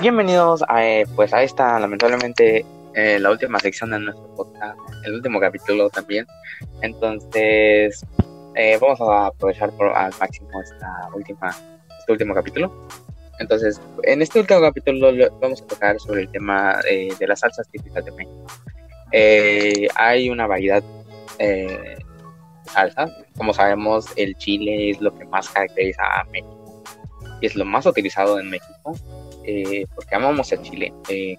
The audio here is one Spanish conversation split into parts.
Bienvenidos a, eh, pues a esta, lamentablemente, eh, la última sección de nuestro podcast, el último capítulo también. Entonces, eh, vamos a aprovechar por, al máximo esta última, este último capítulo. Entonces, en este último capítulo vamos a tocar sobre el tema de las salsas típicas de México. hay una variedad de salsas. Como sabemos, el chile es lo que más caracteriza a México y es lo más utilizado en México eh, porque amamos el chile. Eh,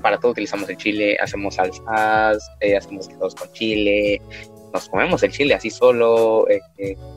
para todo utilizamos el chile, hacemos salsas, eh, hacemos guisados con chile, nos comemos el chile así solo.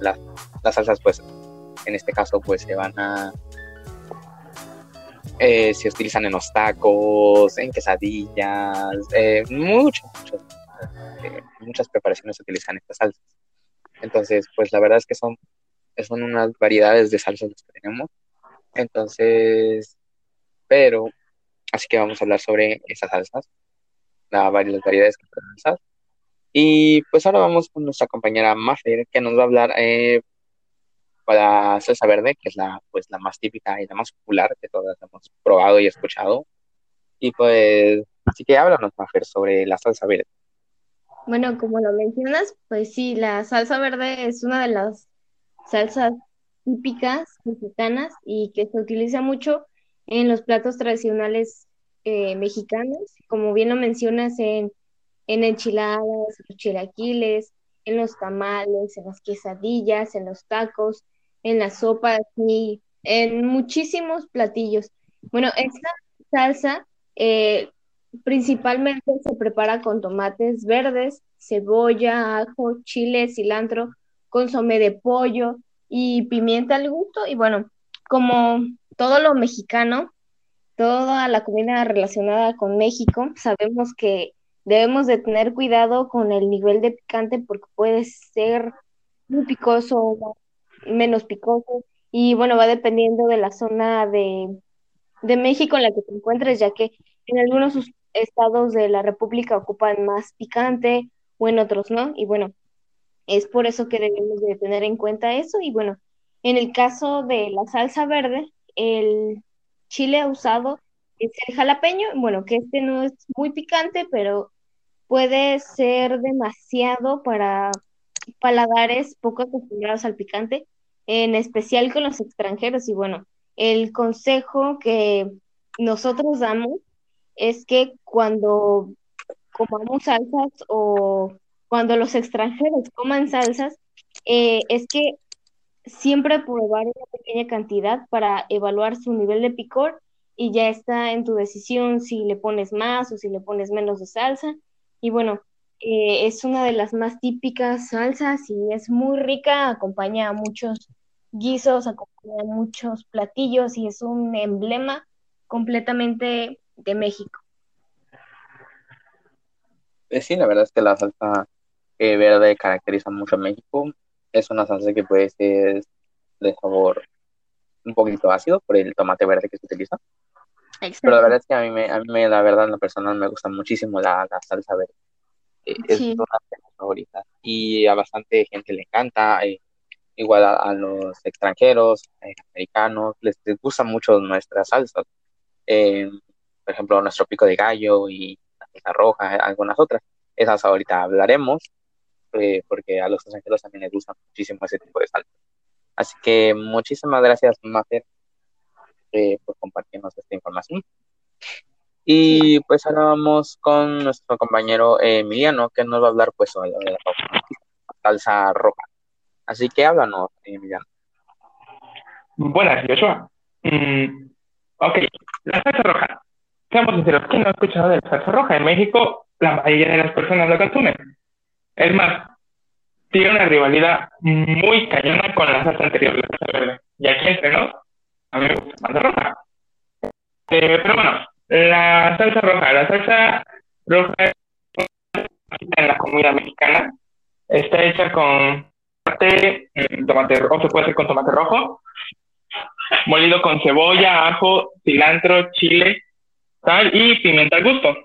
las salsas, pues, en este caso, pues se van a. se utilizan en los tacos, en quesadillas, muchas, muchas preparaciones se utilizan estas salsas. Entonces, pues la verdad es que son, son unas variedades de salsas que tenemos entonces, pero, así que vamos a hablar sobre esas salsas, la, las variedades que podemos usar. Y pues ahora vamos con nuestra compañera Maffer, que nos va a hablar eh, para la salsa verde, que es la, pues, la más típica y la más popular que todas hemos probado y escuchado. Y pues, así que háblanos, Maffer, sobre la salsa verde. Bueno, como lo mencionas, pues sí, la salsa verde es una de las salsas típicas mexicanas y que se utiliza mucho en los platos tradicionales eh, mexicanos, como bien lo mencionas en, en enchiladas, los chilaquiles, en los tamales, en las quesadillas, en los tacos, en las sopas y en muchísimos platillos. Bueno, esta salsa eh, principalmente se prepara con tomates verdes, cebolla, ajo, chile, cilantro, consomé de pollo, y pimienta al gusto. Y bueno, como todo lo mexicano, toda la comida relacionada con México, sabemos que debemos de tener cuidado con el nivel de picante porque puede ser muy picoso o menos picoso. Y bueno, va dependiendo de la zona de, de México en la que te encuentres, ya que en algunos estados de la República ocupan más picante o en otros no. Y bueno, es por eso que debemos de tener en cuenta eso. Y bueno, en el caso de la salsa verde, el chile usado es el jalapeño. Bueno, que este no es muy picante, pero puede ser demasiado para paladares poco acostumbrados al picante, en especial con los extranjeros. Y bueno, el consejo que nosotros damos es que cuando comamos salsas o cuando los extranjeros coman salsas, eh, es que siempre probar una pequeña cantidad para evaluar su nivel de picor y ya está en tu decisión si le pones más o si le pones menos de salsa. Y bueno, eh, es una de las más típicas salsas y es muy rica, acompaña a muchos guisos, acompaña a muchos platillos y es un emblema completamente de México. Eh, sí, la verdad es que la salsa que verde caracteriza mucho a México. Es una salsa que puede ser de sabor un poquito ácido por el tomate verde que se utiliza. Pero la verdad es que a mí, me, a mí la verdad, en lo personal, me gusta muchísimo la, salsa verde. Eh, es una de mis favoritas. Y a bastante gente le encanta. Eh, igual a, los extranjeros, eh, americanos, les, gusta mucho nuestras salsas. por ejemplo, nuestro pico de gallo y la salsa roja, algunas otras. Esas ahorita hablaremos. Eh, porque a los extranjeros también les gusta muchísimo ese tipo de saltos. Así que muchísimas gracias, Mafer, eh, por compartirnos esta información. Y pues ahora vamos con nuestro compañero eh, Emiliano, que nos va a hablar pues sobre la salsa roja. Así que háblanos, Emiliano. Buenas, Joshua. Mm, ok, la salsa roja. Seamos sinceros, ¿quién no ha escuchado de la salsa roja? En México, la mayoría de las personas lo consumen. Es más, tiene una rivalidad muy cañona con la salsa anterior, la salsa verde. Y aquí entre no, a mí me gusta más la roja. Eh, pero bueno, la salsa roja, la salsa roja en la comida mexicana está hecha con tomate, mm, tomate o se puede hacer con tomate rojo, molido con cebolla, ajo, cilantro, chile, sal y pimienta al gusto.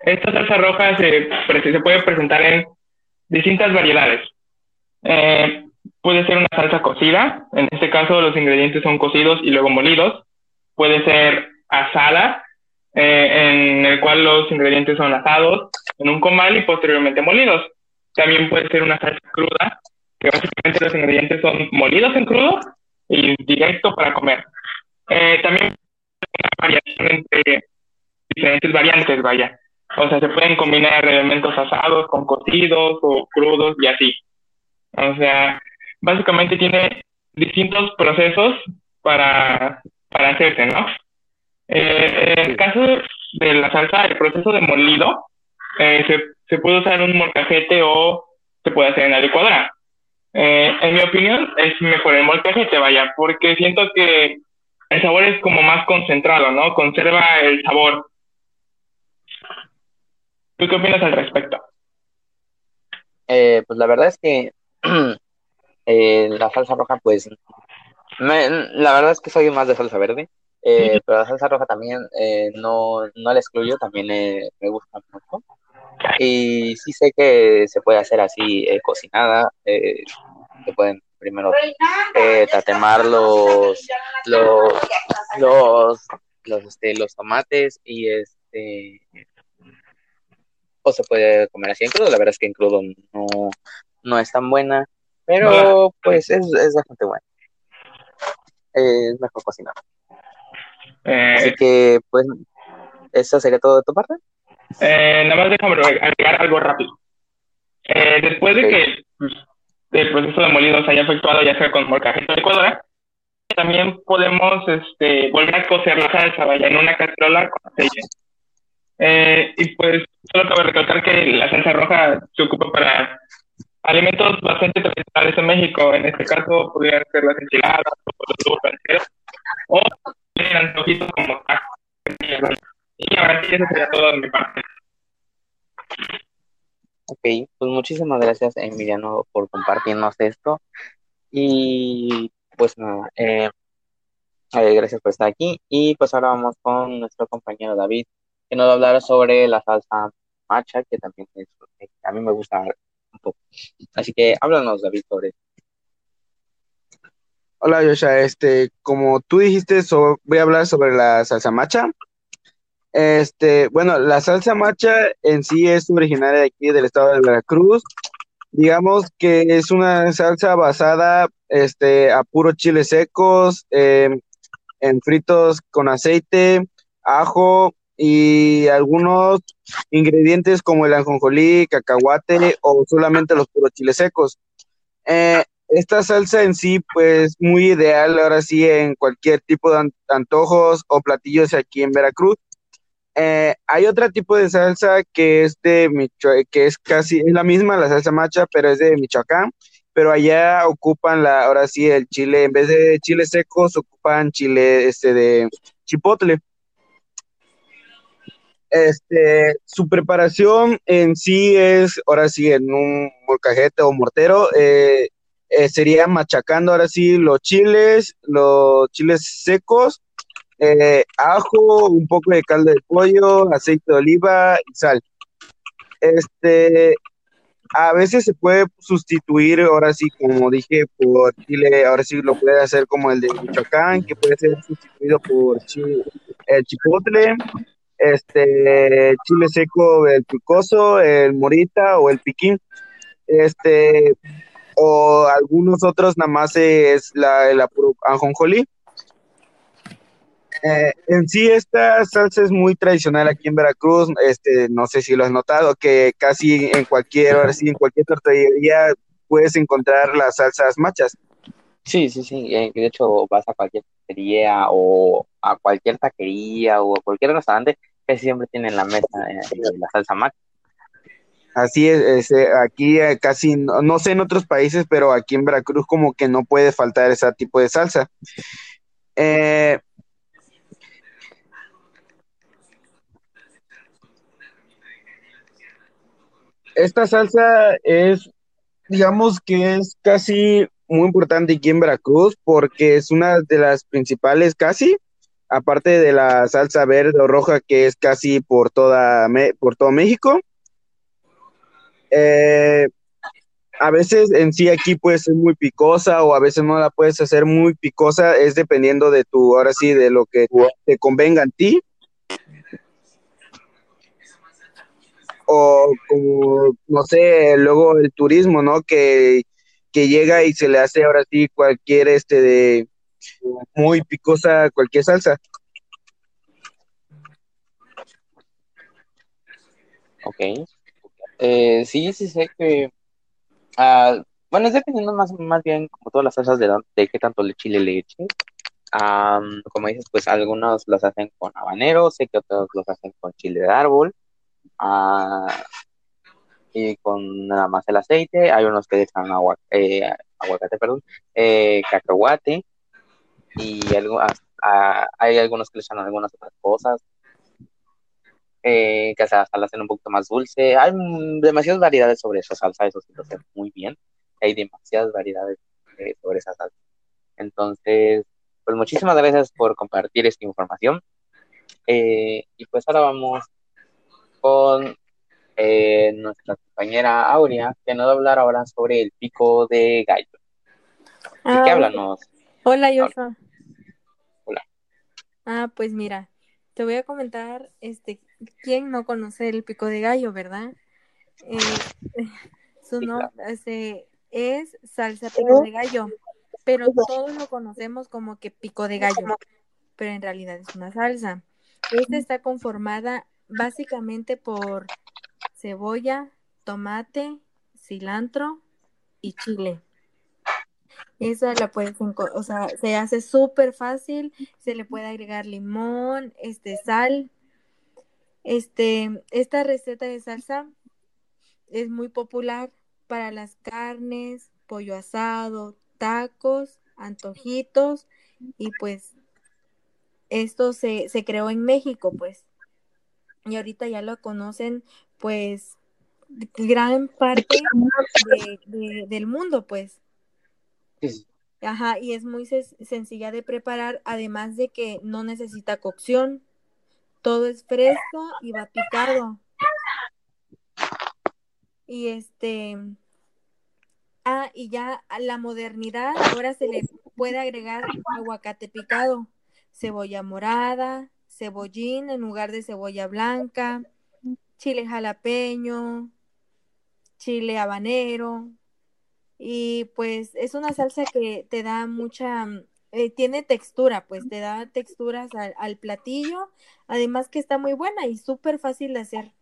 Esta salsa roja se, se puede presentar en distintas variedades. Eh, Puede ser una salsa cocida, en este caso los ingredientes son cocidos y luego molidos. Puede ser asada, eh, en el cual los ingredientes son asados en un comal y posteriormente molidos. También puede ser una salsa cruda, que básicamente los ingredientes son molidos en crudo y directo para comer. Eh, también una variación entre diferentes variantes, vaya. O sea, se pueden combinar elementos asados con cocidos o crudos y así. O sea, básicamente tiene distintos procesos para, para hacerse, ¿no? Eh, en el caso de la salsa, el proceso de molido, eh, se, se, puede usar un molcajete o se puede hacer en la licuadora. Eh, en mi opinión, es mejor el molcajete, vaya, porque siento que el sabor es como más concentrado, ¿no? Conserva el sabor. ¿Tú qué opinas al respecto? Eh, pues la verdad es que eh, la salsa roja, pues, la verdad es que soy más de salsa verde, eh, pero la salsa roja también no, no la excluyo, también me gusta mucho. Y sí sé que se puede hacer así cocinada, se pueden primero tatemar los, los, los, los, este, los tomates y este o se puede comer así en crudo, la verdad es que en crudo no, no es tan buena, pero pues es, es bastante buena. es mejor cocinar. Eh, así que pues eso sería todo de tu parte. Eh, nada más déjame agregar algo rápido. Eh, después de que el proceso de molido se haya efectuado ya sea con molcajete de Ecuador, también podemos este, volver a cocer la salsa vaya en una cacerola con aceite. Eh, y pues solo cabe recalcar que la salsa roja se ocupa para alimentos bastante tradicionales en México. En este caso podrían ser las enchiladas o los dulces o el antojito como tacos. Y ahora sí, eso sería todo de mi parte. Ok, pues muchísimas gracias Emiliano por compartirnos esto. Y pues nada, eh, eh, gracias por estar aquí. Y pues ahora vamos con nuestro compañero David que nos va a hablar sobre la salsa macha, que también es, a mí me gusta un poco. Así que háblanos, David, sobre Hola, Yosha. Este, como tú dijiste, voy a hablar sobre la salsa macha. Este, bueno, la salsa macha en sí es originaria de aquí del estado de Veracruz. Digamos que es una salsa basada este, a puros chiles secos, em, en fritos con aceite, ajo, y algunos ingredientes como el ajonjolí, cacahuate o solamente los puros chiles secos. Eh, esta salsa en sí, pues muy ideal ahora sí en cualquier tipo de antojos o platillos aquí en Veracruz. Eh, hay otro tipo de salsa que es de que es casi es la misma, la salsa macha, pero es de Michoacán, pero allá ocupan la, ahora sí el chile, en vez de chiles secos, ocupan chile este de chipotle. Este, su preparación en sí es, ahora sí, en un molcajete o mortero, eh, eh, sería machacando ahora sí los chiles, los chiles secos, eh, ajo, un poco de caldo de pollo, aceite de oliva y sal. Este, a veces se puede sustituir, ahora sí, como dije, por chile, ahora sí lo puede hacer como el de Michoacán, que puede ser sustituido por chile, el chipotle, este chile seco, el picoso, el morita o el piquín, este, o algunos otros nada más es la, la ajonjolí. Eh, en sí esta salsa es muy tradicional aquí en Veracruz, este, no sé si lo has notado, que casi en cualquier, ahora sí, en cualquier tortillería puedes encontrar las salsas machas. Sí, sí, sí. Eh, de hecho, vas a cualquier taquería o a cualquier taquería o a cualquier restaurante que siempre tienen la mesa eh, la salsa mac. Así es, eh, aquí casi, no, sé en otros países, pero aquí en Veracruz como que no puede faltar ese tipo de salsa. esta salsa es, digamos que es casi muy importante aquí en Veracruz porque es una de las principales casi, aparte de la salsa verde o roja que es casi por toda por todo México. Eh, a veces en sí aquí puede ser muy picosa o a veces no la puedes hacer muy picosa, es dependiendo de tu, ahora sí, de lo que te convenga a ti. O como, no sé, luego el turismo, ¿no? Que, que llega y se le hace ahora sí cualquier, este, de muy picosa, cualquier salsa. Ok. Eh, sí, sí sé que... ah, bueno, es dependiendo más, más bien como todas las salsas de, de qué tanto le chile le eches. Am, como dices, pues algunos los hacen con habanero, sé que otros los hacen con chile de árbol. ah, y con nada más el aceite. Hay unos que echan agua, eh, aguacate, perdón, eh, cacahuate y algo, ah, hay algunos que le echan algunas otras cosas eh, que hasta, la hacen un poquito más dulce. Hay demasiadas variedades sobre esa salsa, eso sí lo sé muy bien. Hay demasiadas variedades eh, sobre esa salsa. Entonces, pues muchísimas gracias por compartir esta información. Eh, y pues ahora vamos con eh, nuestra compañera Aurea, que nos va a hablar ahora sobre el pico de gallo. ¿De Ah, qué hola, háblanos? Hola, Joshua. Hola. Ah, pues mira, te voy a comentar, este, quién no conoce el pico de gallo, ¿verdad? Eh, su nombre este, es salsa pico de gallo, pero todos lo conocemos como que pico de gallo, pero en realidad es una salsa. Esta está conformada básicamente por cebolla, tomate, cilantro y chile. Esa la puedes, o sea, se hace súper fácil, se le puede agregar limón, este, sal. Este, esta receta de salsa es muy popular para las carnes, pollo asado, tacos, antojitos y pues esto se, se creó en México, pues. Y ahorita ya lo conocen, pues, gran parte de- de- del mundo, pues. Ajá, y es muy sencilla de preparar, además de que no necesita cocción. Todo es fresco y va picado. Y este, ah, y ya a la modernidad, ahora se le puede agregar aguacate picado, cebolla morada, cebollín en lugar de cebolla blanca, chile jalapeño, chile habanero. Y pues es una salsa que te da mucha, mm, eh, tiene textura, pues te da texturas al, al platillo, además que está muy buena y súper fácil de hacer.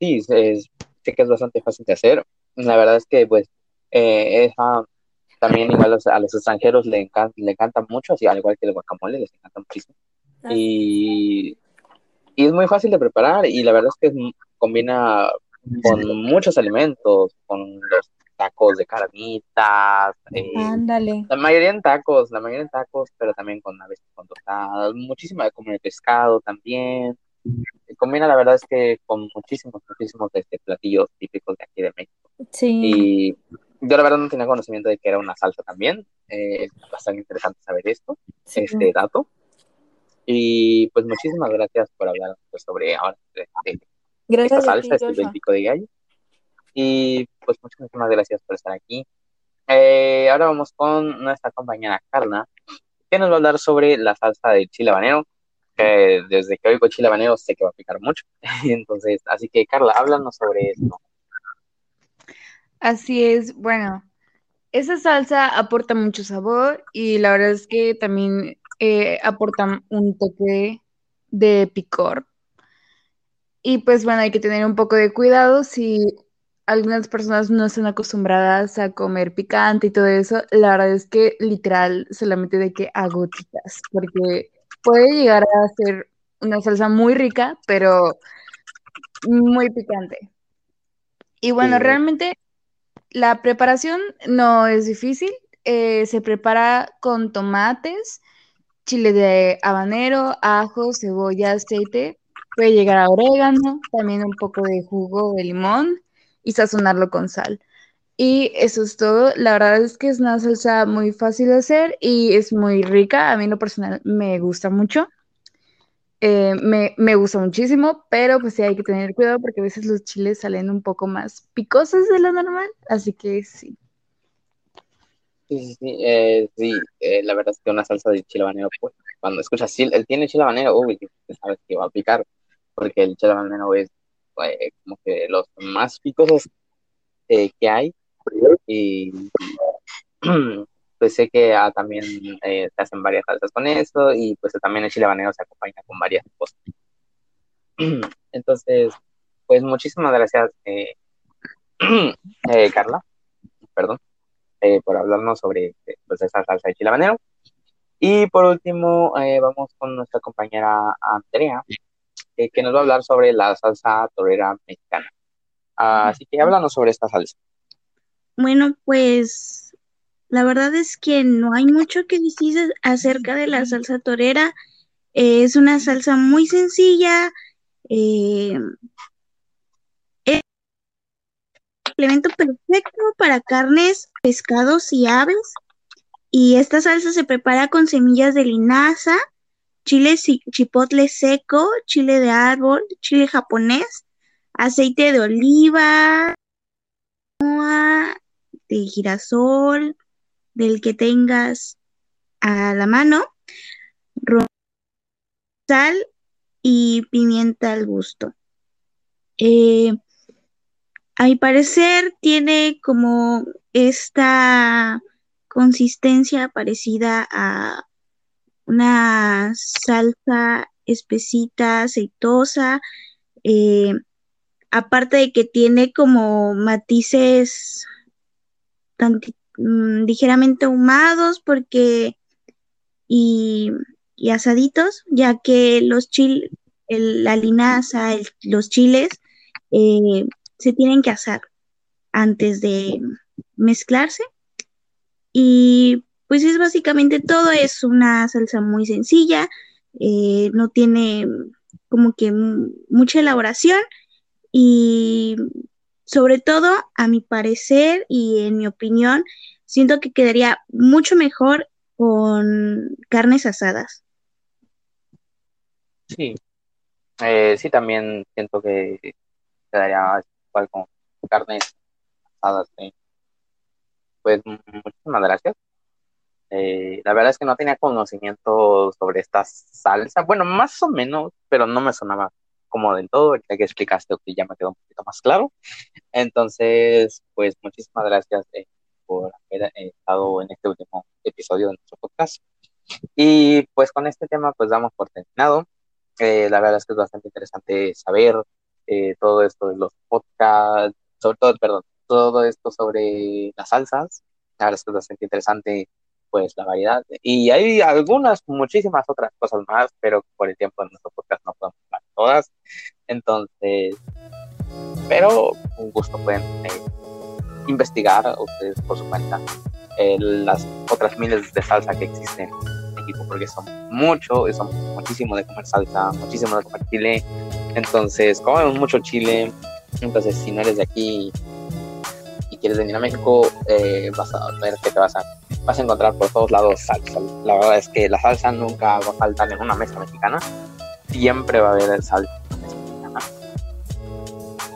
Sí, es- sé que es bastante fácil de hacer. La verdad es que, pues, eh, esa también igual a los, extranjeros le encanta, le encanta mucho, así al igual que el guacamole, les encanta muchísimo. Y, y es muy fácil de preparar y la verdad es que es combina con muchos alimentos, con los tacos de carnitas, eh, Ándale. la mayoría en tacos, la mayoría en tacos, pero también con a veces con tostadas, muchísima como el pescado también. Eh, Combina la verdad es que con muchísimos, muchísimos este, platillos típicos de aquí de México. Sí. Y yo la verdad no tenía conocimiento de que era una salsa también. Eh, es bastante interesante saber esto, Sí. este dato. Y pues muchísimas gracias por hablar pues, sobre ahora de, de esta Gracias a ti, salsa, este del Joshua. pico de gallo. Y pues muchísimas gracias por estar aquí. Eh, ahora vamos con nuestra compañera Carla, que nos va a hablar sobre la salsa de chile habanero. Que desde que oigo chile habanero sé que va a picar mucho. Entonces, así que Carla, háblanos sobre esto. Así es, bueno, esa salsa aporta mucho sabor y la verdad es que también eh, aporta un toque de picor. Y pues bueno, hay que tener un poco de cuidado si algunas personas no están acostumbradas a comer picante y todo eso. La verdad es que literal solamente de que a gotitas, porque puede llegar a ser una salsa muy rica, pero muy picante. Y bueno, Sí. realmente la preparación no es difícil. eh, se prepara con tomates, chile de habanero, ajo, cebolla, aceite. Puede llegar a orégano, también un poco de jugo de limón y sazonarlo con sal. Y eso es todo. La verdad es que es una salsa muy fácil de hacer y es muy rica. A mí en lo personal me gusta mucho. eh, me, me gusta muchísimo, pero pues sí hay que tener cuidado porque a veces los chiles salen un poco más picosos de lo normal, así que sí. Sí, sí, sí, eh, eh, la verdad es que una salsa de chile habanero, pues, cuando escuchas, él tiene chile habanero, uy, sabes que va a picar, porque el chile habanero es eh, como que los más picosos eh, que hay, y pues sé que ah, también eh, hacen varias salsas con eso, y pues también el chile habanero se acompaña con varias cosas. Entonces, pues muchísimas gracias, eh, eh, Carla, perdón, eh, por hablarnos sobre eh, pues, esa salsa de chile habanero. Y por último, eh, vamos con nuestra compañera Andrea, eh, que nos va a hablar sobre la salsa torera mexicana. Así que háblanos sobre esta salsa. Bueno, pues la verdad es que no hay mucho que decir acerca de la salsa torera. Eh, es una salsa muy sencilla. eh, es el complemento perfecto para carnes, pescados y aves. Y esta salsa se prepara con semillas de linaza, chile chipotle seco, chile de árbol, chile japonés, aceite de oliva, de girasol, del que tengas a la mano, sal y pimienta al gusto. Eh, a mi parecer tiene como esta consistencia parecida a una salsa espesita, aceitosa, eh, aparte de que tiene como matices mm, ligeramente ahumados porque y, y asaditos, ya que los chil, el- la linaza, los chiles eh, se tienen que asar antes de mezclarse. Y pues es básicamente todo, es una salsa muy sencilla, eh, no tiene como que mucha elaboración y sobre todo, a mi parecer y en mi opinión, siento que quedaría mucho mejor con carnes asadas. Sí, eh, sí, también siento que quedaría igual con carnes asadas. ¿sí? Pues muchísimas gracias. Eh, la verdad es que no tenía conocimiento sobre esta salsa. Bueno, más o menos, pero no me sonaba como del todo. Ahorita que explicaste, que ya me quedó un poquito más claro. Entonces, pues muchísimas gracias eh, por haber eh, estado en este último episodio de nuestro podcast. Y pues con este tema, pues damos por terminado. Eh, la verdad es que es bastante interesante saber eh, todo esto de los podcasts, sobre todo, perdón, todo esto sobre las salsas. La verdad es que es bastante interesante, pues, la variedad. Y hay algunas, muchísimas otras cosas más, pero por el tiempo de nuestro podcast no podemos hablar todas. Entonces, pero un gusto pueden eh, investigar ustedes por su cuenta eh, las otras miles de salsa que existen en México, porque son mucho, son muchísimo de comer salsa, muchísimo de comer chile. Entonces, comemos mucho chile. Entonces, si no eres de aquí quieres venir a México, eh, vas a ver que te vas a, vas a encontrar por todos lados salsa. La verdad es que la salsa nunca va a faltar en una mesa mexicana. Siempre va a haber salsa mexicana.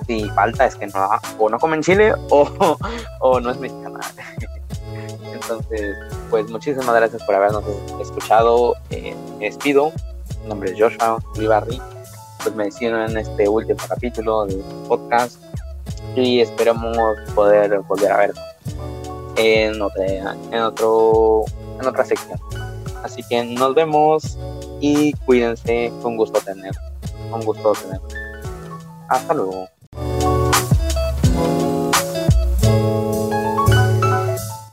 Si falta es que no, o no comen chile o, o no es mexicana. Entonces, pues muchísimas gracias por habernos escuchado. Eh, me despido. Mi nombre es Joshua Ulibarri. Pues me despido en este último capítulo del podcast y esperamos poder volver a vernos en otra, en otro, en otra sección. Así que nos vemos y cuídense. Un gusto tener, un gusto tener. Hasta luego.